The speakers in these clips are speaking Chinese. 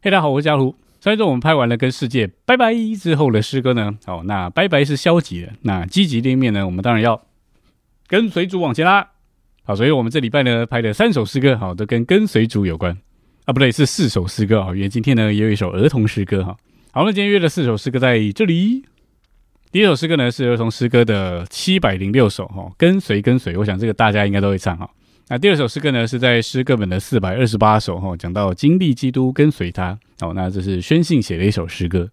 嘿，大家好，我是嘉如。上一周我们拍完了跟世界拜拜之后的诗歌呢，哦，那拜拜是消极的，那积极的一面呢，我们当然要跟随主往前啦。好，所以我们这礼拜呢拍的三首诗歌，好，都跟跟随主有关啊，不对，是四首诗歌啊，因为今天呢也有一首儿童诗歌哈。好，那今天约的四首诗歌在这里。第一首诗歌呢是儿童诗歌的七百零六首哈，跟随跟随，我想这个大家应该都会唱哈。那第二首诗歌呢，是在诗歌本的四百二十八首哈，讲到经历基督跟随他。好，那这是宣信写的一首诗歌。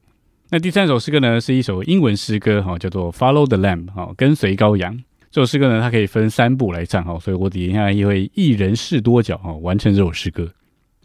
那第三首诗歌呢，是一首英文诗歌哈，叫做 Follow the Lamb 哈，跟随羔羊。这首诗歌呢，它可以分三步来唱哈，所以我底下也会一人饰多角哈，完成这首诗歌。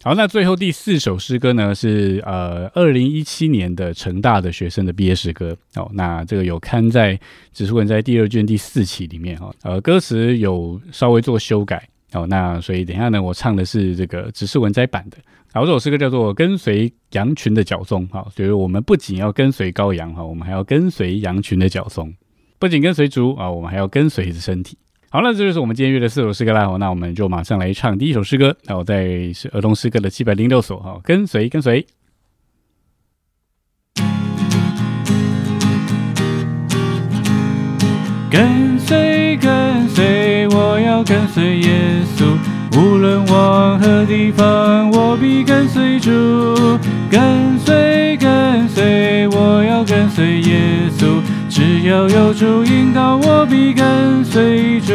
好，那最后第四首诗歌呢，是呃二零一七年的成大的学生的毕业诗歌。哦，那这个有刊在指数文在第二卷第四期里面哈，呃歌词有稍微做修改。哦，那所以等一下呢，我唱的是这个只是文摘版的。好，这首诗歌叫做《跟随羊群的脚踪》。好，所以我们不仅要跟随羔羊哈，我们还要跟随羊群的脚踪。不仅跟随主啊，我们还要跟随着身体。好，了这就是我们今天约的四首诗歌啦。那我们就马上来唱第一首诗歌。那我在儿童诗歌的七百零六首。哈，跟随，跟随。跟随，跟随，我要跟随耶稣，无论往何地方，我必跟随主。跟随，跟随，我要跟随耶稣，只要有主引导，我必跟随主。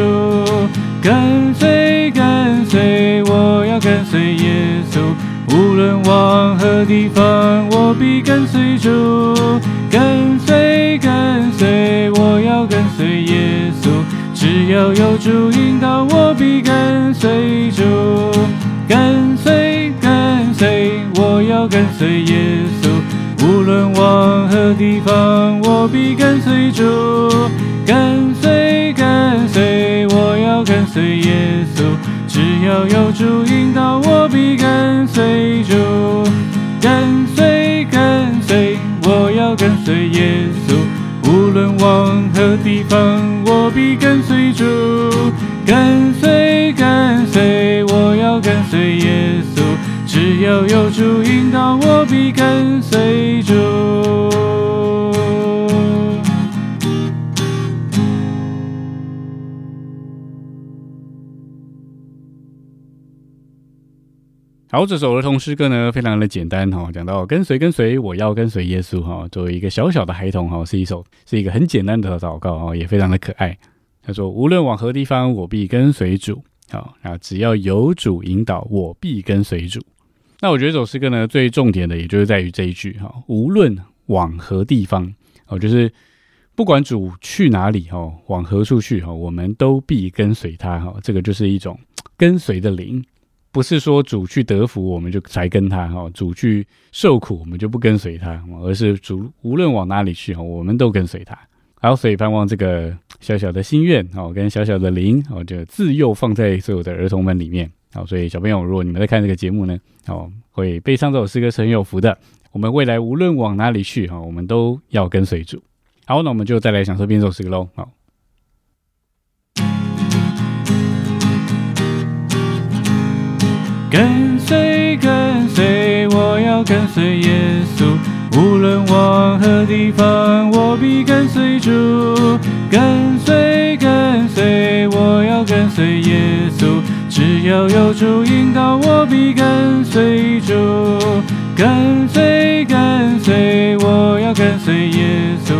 跟随，跟随，我要跟随耶稣，无论往何地方，我必跟随主。跟随，跟随，我要跟随耶稣。只要有主引导，我必跟随主。跟随，跟随，我要跟随耶稣。地方，我必跟随主。跟随，跟随，我要跟随耶稣。只要有主引导，我必跟随主。跟随，跟随，我要跟随耶稣。无论往何地方，我必跟随主。跟随，跟随，我要跟随耶稣。只要有主引导，我必跟随好，这首儿童诗歌呢，非常的简单哈，讲到跟随跟随，我要跟随耶稣哈。作为一个小小的孩童哈，是一首是一个很简单的祷告哈，也非常的可爱。他说：“无论往何地方，我必跟随主。好，啊，只要有主引导，我必跟随主。”那我觉得这首诗歌呢，最重点的也就是在于这一句哈，无论往何地方哦，就是不管主去哪里哈，往何处去哈，我们都必跟随他哈。这个就是一种跟随的灵。不是说主去得福，我们就才跟他哈；主去受苦，我们就不跟随他，而是主无论往哪里去哈，我们都跟随他。好，所以盼望这个小小的心愿哦，跟小小的灵哦，就自幼放在所有的儿童们里面。好，所以小朋友，如果你们在看这个节目呢，哦，会背上这首诗歌是很有福的。我们未来无论往哪里去哈，我们都要跟随主。好，那我们就再来享受编奏诗歌喽。好。跟随，跟随，我要跟随耶稣。无论往何地方，我必跟随主。跟随，跟随，我要跟随耶稣。只要有主引导，我必跟随主。跟随，跟随，我要跟随耶稣。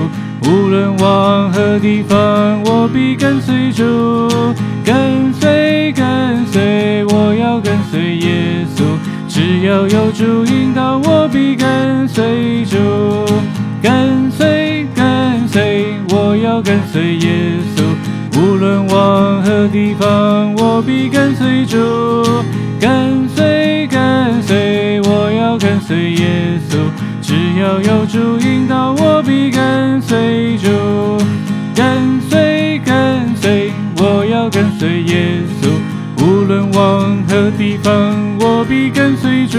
无论往何地方，我必跟随主。跟随，跟随，要有主引导，我必跟随主。跟随，跟随，我要跟随耶稣。无论往何地方，我必跟随主。跟随，跟随，我要跟随耶稣。只要有主引导，我必跟随主。跟随，跟随。我要跟随耶稣，往何地方，我必跟随主，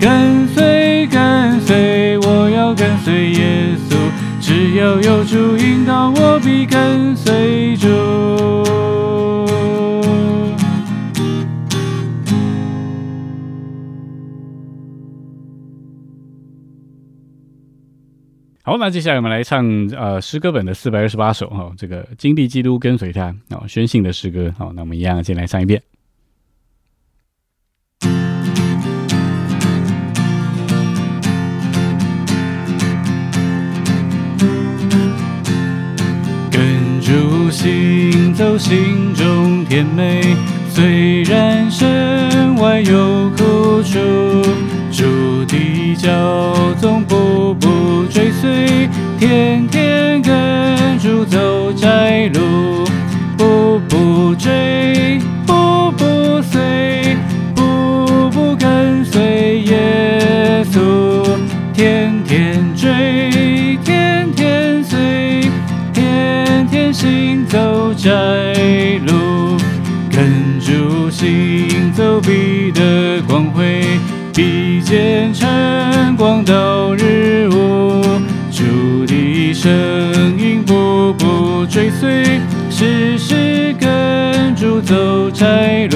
跟随跟随，我要跟随耶稣。只要有主引导，我必跟随主。好，那接下来我们来唱呃诗歌本的四百二十八首哈，这个经历基督跟随他哦宣信的诗歌。好，那我们一样先来唱一遍。走，心中甜美。虽然身外有苦楚，主的教总步步追随，天天跟主追随，时时跟主走窄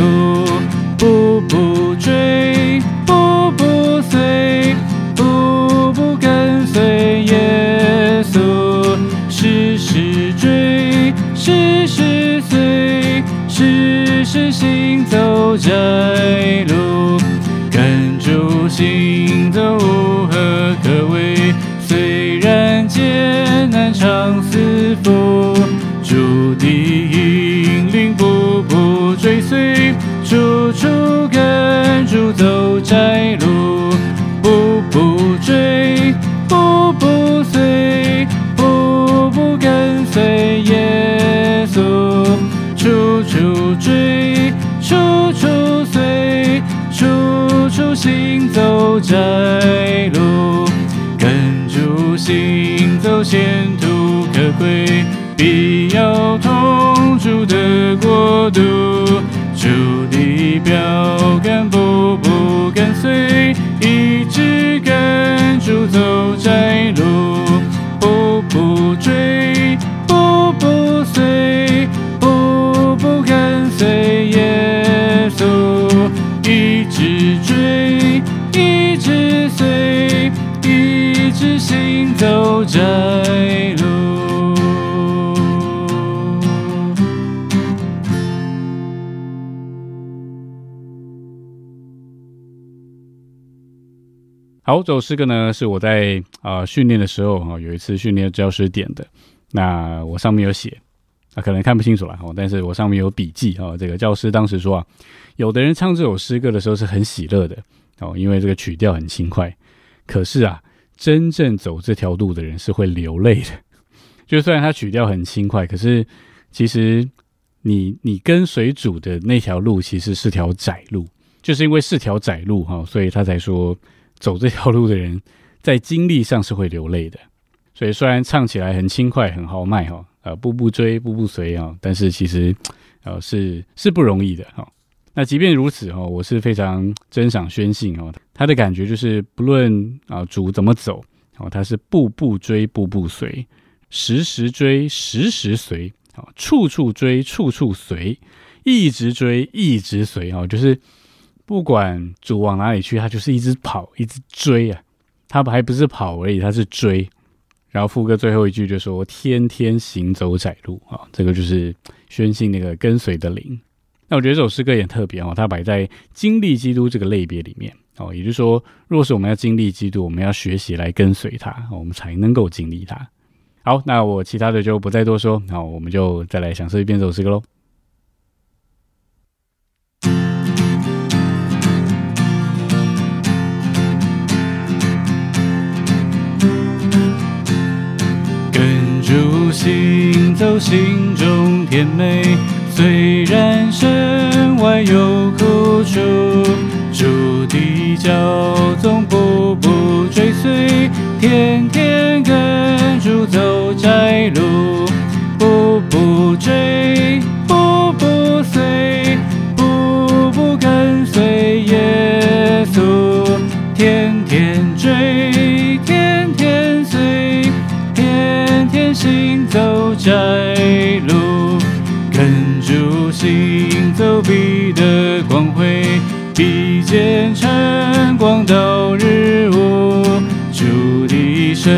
常似福，主的引领步步追随，处处跟主走窄路，步步追，步步随，步步跟随耶稣，处处追，处处随，处处行走窄路，跟主行走前途可贵，必要同住的国度，主的标杆步步跟随，一直跟主走窄路，步步追，步步随，步步跟随耶稣，一直追，一直随，一直行走窄路。好，这首诗歌呢是我在啊、训练的时候哈、有一次训练教师点的，那我上面有写啊，可能看不清楚了哦，但是我上面有笔记哦。这个教师当时说啊，有的人唱这首诗歌的时候是很喜乐的哦，因为这个曲调很轻快，可是啊，真正走这条路的人是会流泪的。就虽然他曲调很轻快，可是其实你你跟随主的那条路其实是条窄路，就是因为是条窄路哈、所以他才说。走这条路的人，在经历上是会流泪的。所以虽然唱起来很轻快、很豪迈哈，呃，步步追、步步随啊，但是其实呃是是不容易的哈。那即便如此哈，我是非常珍赏宣信哦，他的感觉就是不论啊主怎么走哦，他是步步追、步步随，时时追、时时随，啊，处处追、处处随，一直追、一直随哦，就是。不管主往哪里去，他就是一直跑，一直追啊！他还不是跑而已，他是追。然后副歌最后一句就说：“天天行走窄路啊！”这个就是宣信那个跟随的灵。那我觉得这首诗歌也很特别哦，它摆在经历基督这个类别里面哦，也就是说，若是我们要经历基督，我们要学习来跟随他，我们才能够经历他。好，那我其他的就不再多说，那，我们就再来享受一遍这首诗歌喽。心中甜美。虽然身外有苦楚，见晨光到日暮，主的声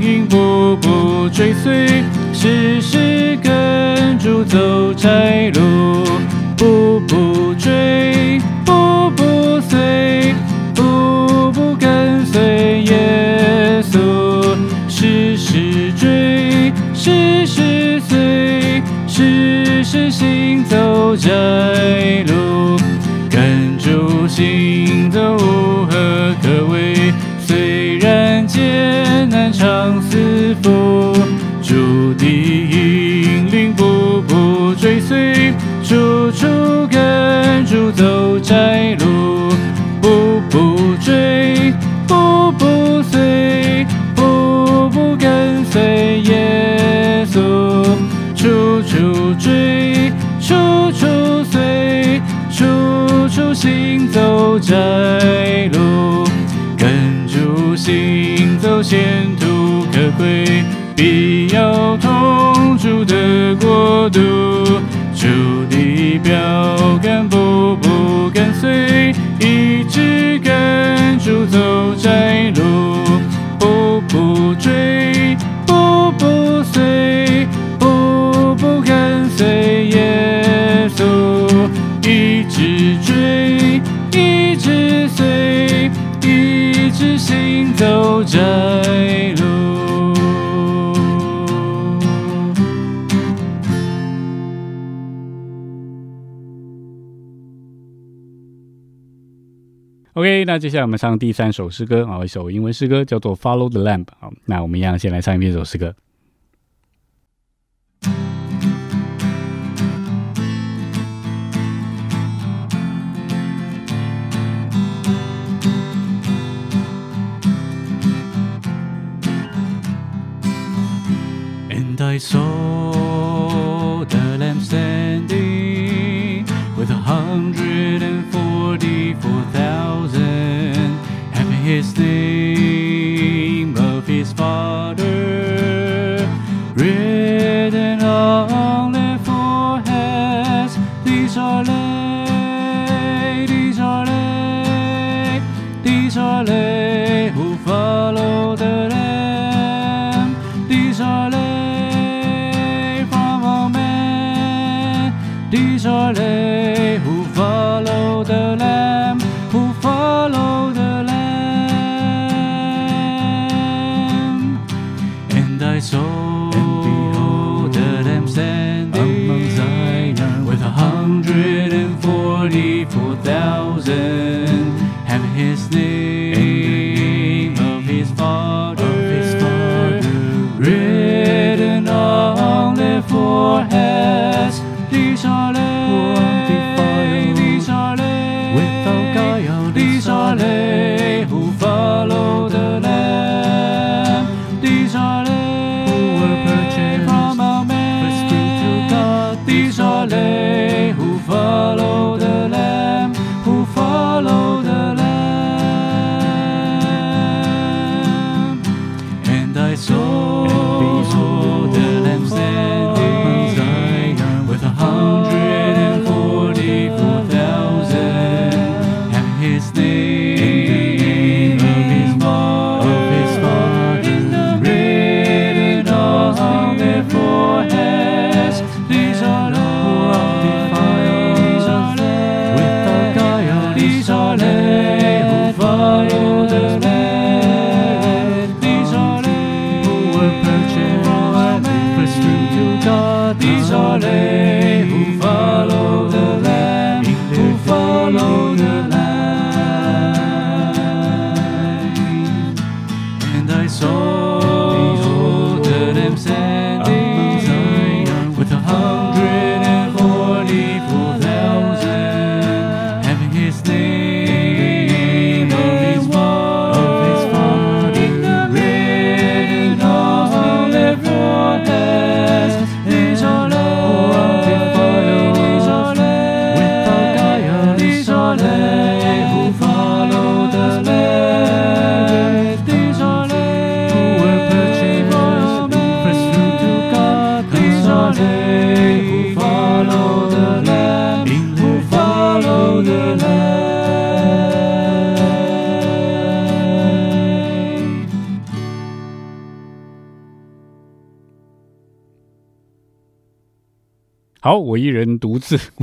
音步步追随，时时跟主走。行走前途可贵，必要同住的国度，主的标杆步步跟随。那接下来我们唱第三首诗歌啊，一首英文诗歌叫做《Follow the Lamp》。好，那我们一样先来唱一遍这首诗歌。And I saw. 화를 all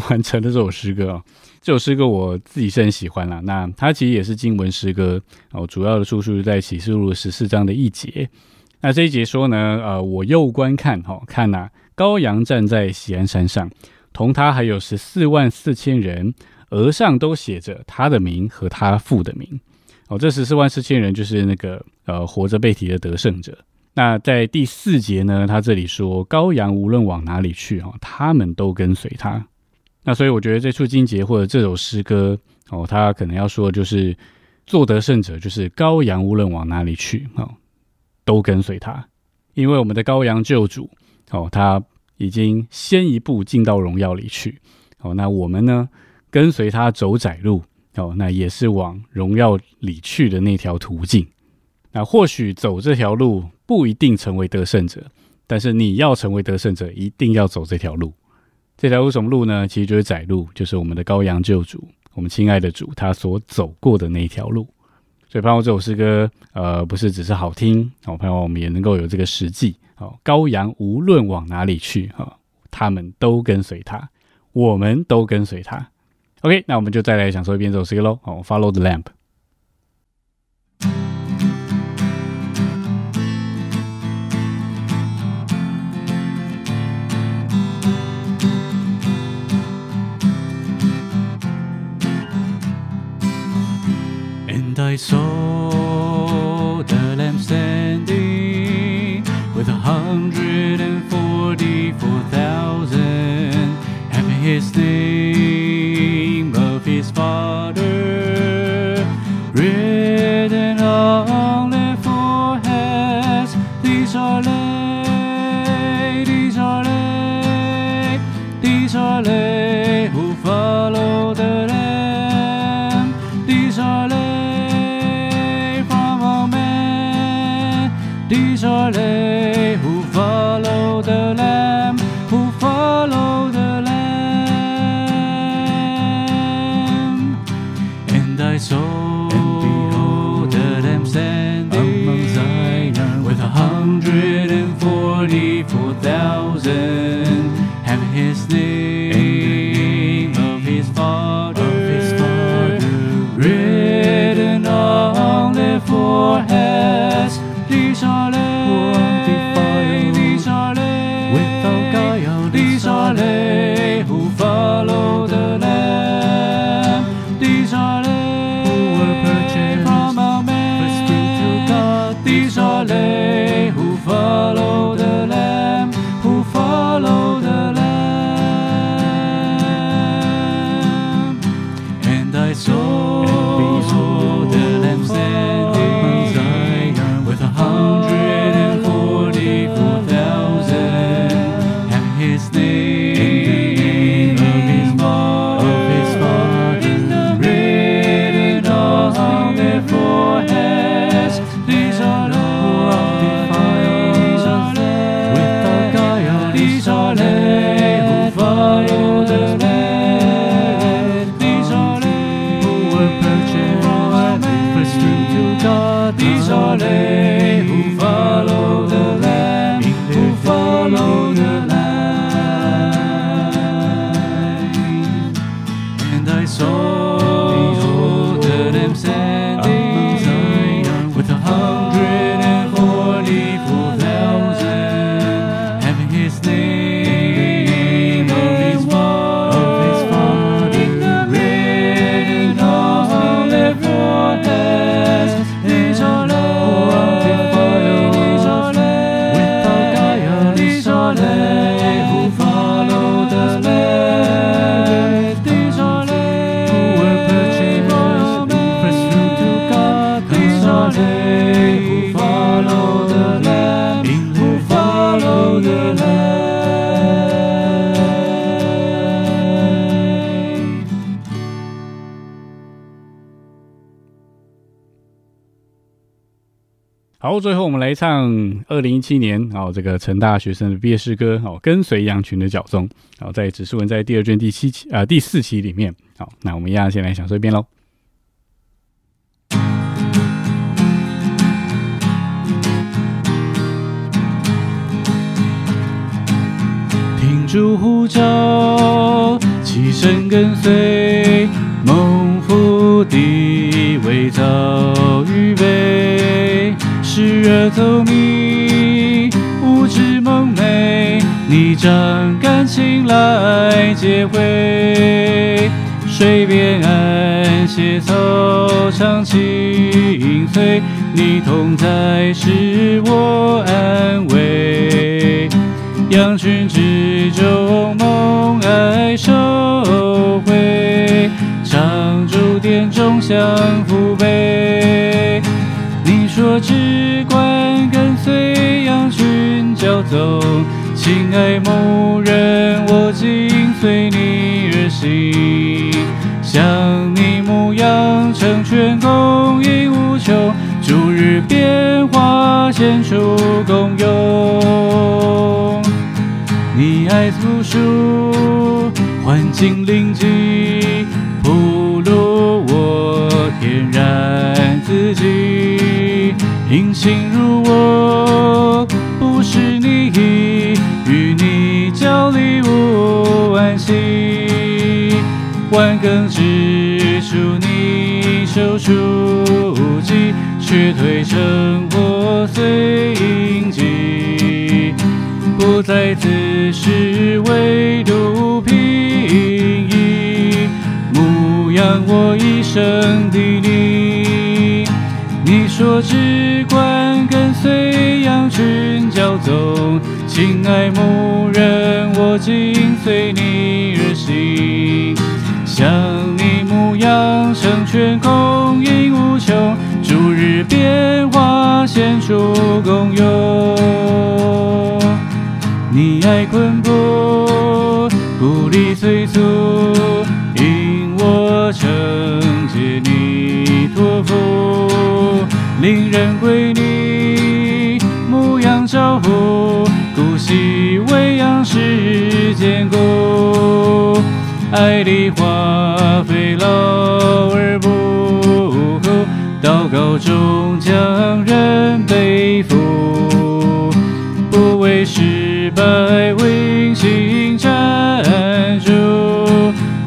完成了这首诗歌。这首诗歌我自己是很喜欢啦。那它其实也是经文诗歌哦，主要的出处是在启示录十四章的一节。那这一节说呢，呃，我又观看，哈，看呐，羔羊站在喜安山上，同他还有十四万四千人，额上都写着他的名和他父的名。哦，这十四万四千人就是那个呃活着被提的得胜者。那在第四节呢，他这里说羔羊无论往哪里去，哈，他们都跟随他。那所以我觉得这处经节或者这首诗歌，哦，他可能要说的就是做得胜者，就是羔羊无论往哪里去，哦，都跟随他，因为我们的羔羊救主，哦，他已经先一步进到荣耀里去，哦，那我们呢跟随他走窄路。哦，那也是往荣耀里去的那条途径。那或许走这条路不一定成为得胜者，但是你要成为得胜者，一定要走这条路。这条路什么路呢？其实就是窄路，就是我们的羔羊救主，我们亲爱的主他所走过的那一条路。所以，盼望这首诗歌，呃，不是只是好听，我盼望我们也能够有这个实际。好，羔羊无论往哪里去，哈，他们都跟随他，我们都跟随他。OK，那我们就再来享受一遍这首诗歌喽。好，Follow the lamp。And I saw the lamp standing with a hundred and forty-four thousand, having his name of his father 唱二零一七年哦，这个成大学生的毕业诗歌哦，跟随羊群的脚踪。好，在指示文在第二卷第七期啊、第四期里面。好，那我们一样先来享受一遍喽。听主呼召，起身跟随，时而走迷，无知蒙昧，你将感情来接回。水边岸，斜草长青翠，你同在是我安慰。羊群之中，梦爱收回，长驻殿中相扶背。说只管跟随羊群交走，亲爱牧人，我紧随你而行。向你牧羊，成全供应无穷，逐日变化，献出功用。你爱朴树，环境灵机，铺路我天然自己，隐形如我，不是你，与你交礼物安息。万更之处，你手出击，却退成破碎印记，不再自是唯独平移，牧养我一生的你。说只管跟随羊群交走，亲爱牧人，我紧随你而行。向你牧羊，成全供应无穷，逐日变化，献出功用。你爱困迫，鼓励催促，引我承接你托付，令人归你，牧羊照护，顾惜喂养是坚固。爱的花费劳而不苦，祷告中将人背负，不为失败为心站住，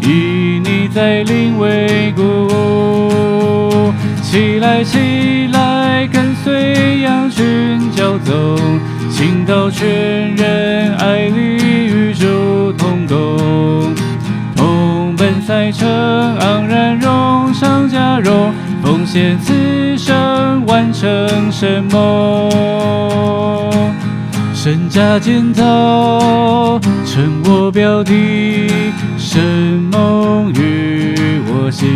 以你在灵为鼓舞。起来，起来，跟随羊群交走，倾倒全人，爱里与主同工。赛程盎然荣上加荣，奉献此生完成神梦。身价建造成我标的，神梦与我心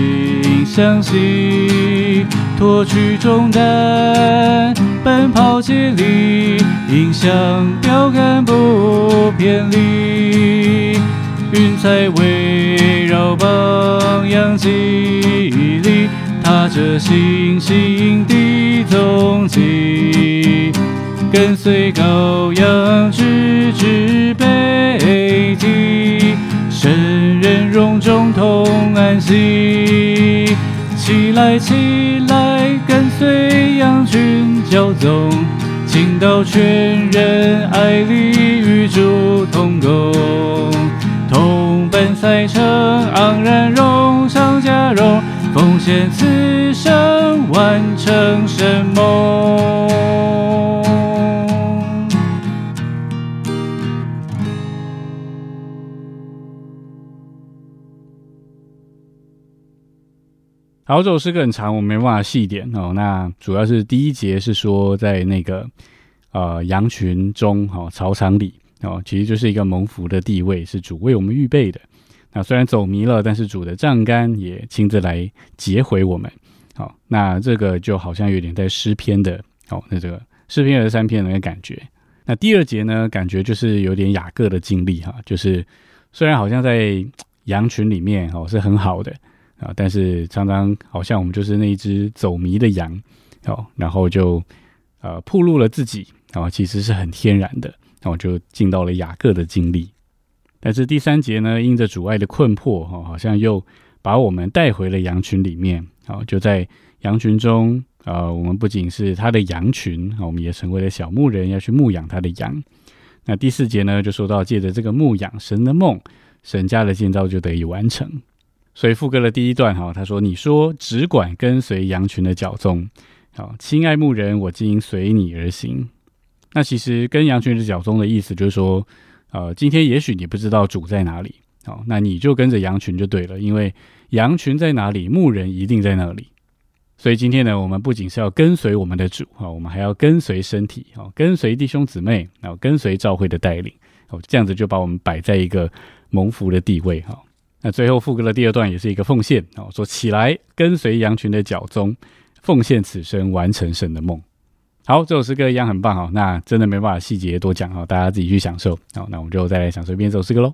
相系，脱去重担，奔跑接力，迎向标杆不偏离。云彩围绕榜样激励，踏着星星的踪迹，跟随羔羊直至北，荣中同安息。起来，起来，跟随羊群交走，倾倒全人，爱里与主同工。同奔赛程，盎然荣上加荣，奉献此生完成神梦。好，这首诗歌很长，我没办法细点哦。那主要是第一节是说在那个呃羊群中，哈、草场里。哦，其实就是一个蒙福的地位，是主为我们预备的。那虽然走迷了，但是主的杖杆也亲自来截回我们。好，那这个就好像有点在诗篇的，哦，那这个诗篇二十三篇的那个感觉。那第二节呢，感觉就是有点雅各的经历哈，就是虽然好像在羊群里面哦是很好的啊，但是常常好像我们就是那一只走迷的羊哦，然后就呃暴露了自己然哦，其实是很天然的。那我就进到了雅各的经历，但是第三节呢，因着主爱的困迫，哈，好像又把我们带回了羊群里面，好，就在羊群中，呃，我们不仅是他的羊群，我们也成为了小牧人，要去牧养他的羊。那第四节呢，就说到借着这个牧养神的梦，神家的建造就得以完成。所以副歌的第一段哈，他说：“你说只管跟随羊群的脚踪，好，亲爱牧人，我今随你而行。”那其实跟羊群的脚踪的意思就是说，呃，今天也许你不知道主在哪里，好，那你就跟着羊群就对了，因为羊群在哪里，牧人一定在那里。所以今天呢，我们不仅是要跟随我们的主啊，我们还要跟随身体啊，跟随弟兄姊妹然后，跟随教会的带领哦，这样子就把我们摆在一个蒙福的地位哈。那最后副歌的第二段也是一个奉献哦，说起来跟随羊群的脚踪，奉献此生完成神的梦。好，这首诗歌一样很棒哈。那真的没办法细节多讲哈，大家自己去享受。好，那我们就再来享受一遍这首诗歌喽。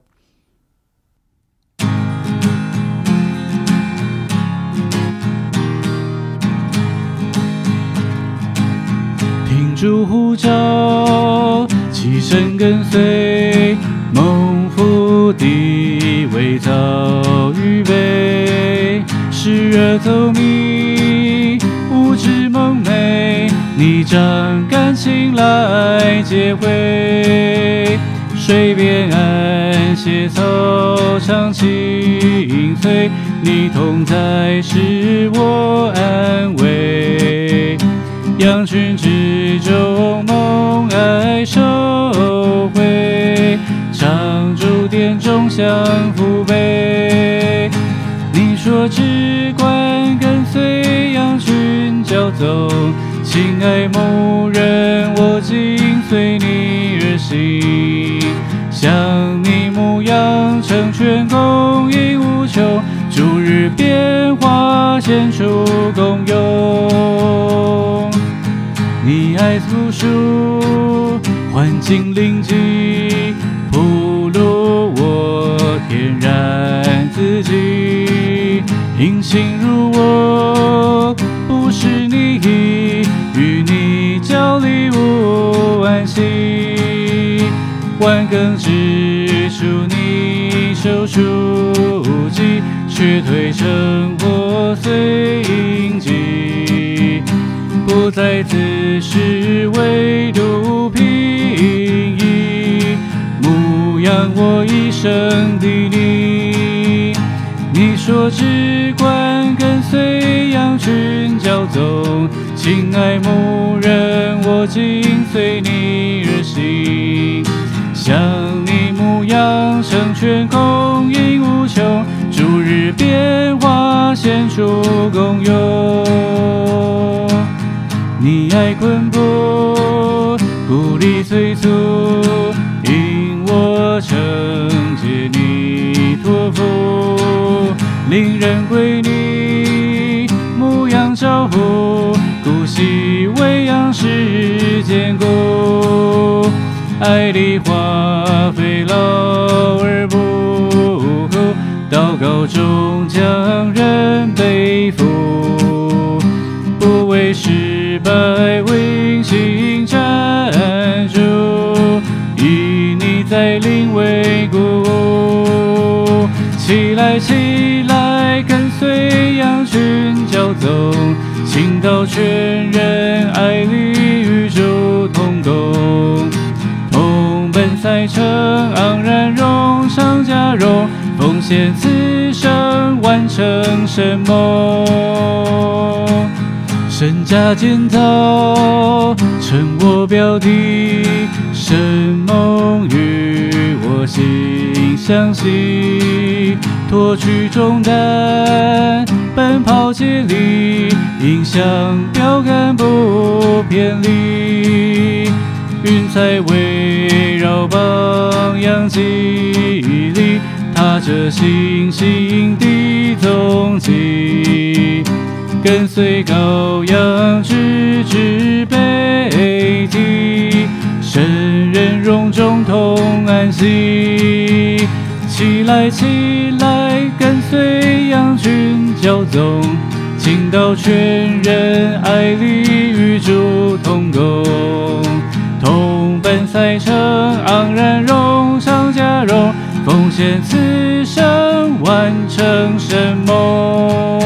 主呼召，起身跟随，梦早预备。时而透明，无知梦寐，你将感情来接回。水边岸，斜草长青翠，你同在是我安慰。羊群之中，梦爱收，长驻殿中相扶背。你说只管跟随羊群脚走，亲爱牧人，我紧随你而行。向你牧羊，成全供应无穷，逐日变化，献出功用。你爱读书，环境邻居，己，隐形如我，不是你，与你交礼物安息，万更之树你手书记，却退成破碎印记。不再自是唯独平易，牧养我一生的你。你说只管跟随羊群脚踪，亲爱牧人，我紧随你而行。向你牧羊，成全供应无穷，逐日变化，献出功用。你爱捆绑，鼓励催促，引我成接你托付，令人归你，牧羊照护，顾惜喂养是坚固，爱里花费劳而不苦，祷告中将人背负，不为失败为心站住，以你在灵为鼓舞，起来起来，跟随羊群脚走，倾倒全人爱里宇宙同工，同奔赛程昂然荣上加荣，奉献此生完成神梦。身家尽头，成我标的，神梦与我心相系，脱去重担，奔跑接力，迎向标杆不偏离，云彩围绕榜样激励，踏着星星的踪迹。跟随羔羊，直至北极，神人荣中同安息。起来，起来，跟随羊群脚踪，倾倒全人爱里与主同工，同奔赛程昂然荣上加荣，奉献此生完成神梦。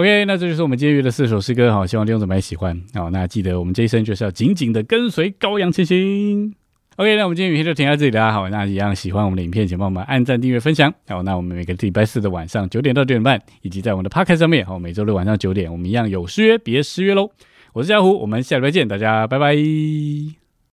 OK，那这就是我们今天约的四首诗歌，好，希望弟兄姊妹喜欢。好，那记得我们这一生就是要紧紧的跟随羔羊前行。OK，那我们今天影片就停在这里啦。好，那一样喜欢我们的影片，请帮我们按赞、订阅、分享。好，那我们每个礼拜四的晚上九点到九点半，以及在我们的 Podcast 上面，好，每周六晚上九点，我们一样有失约，别失约喽。我是嘉虎，我们下礼拜见，大家拜拜。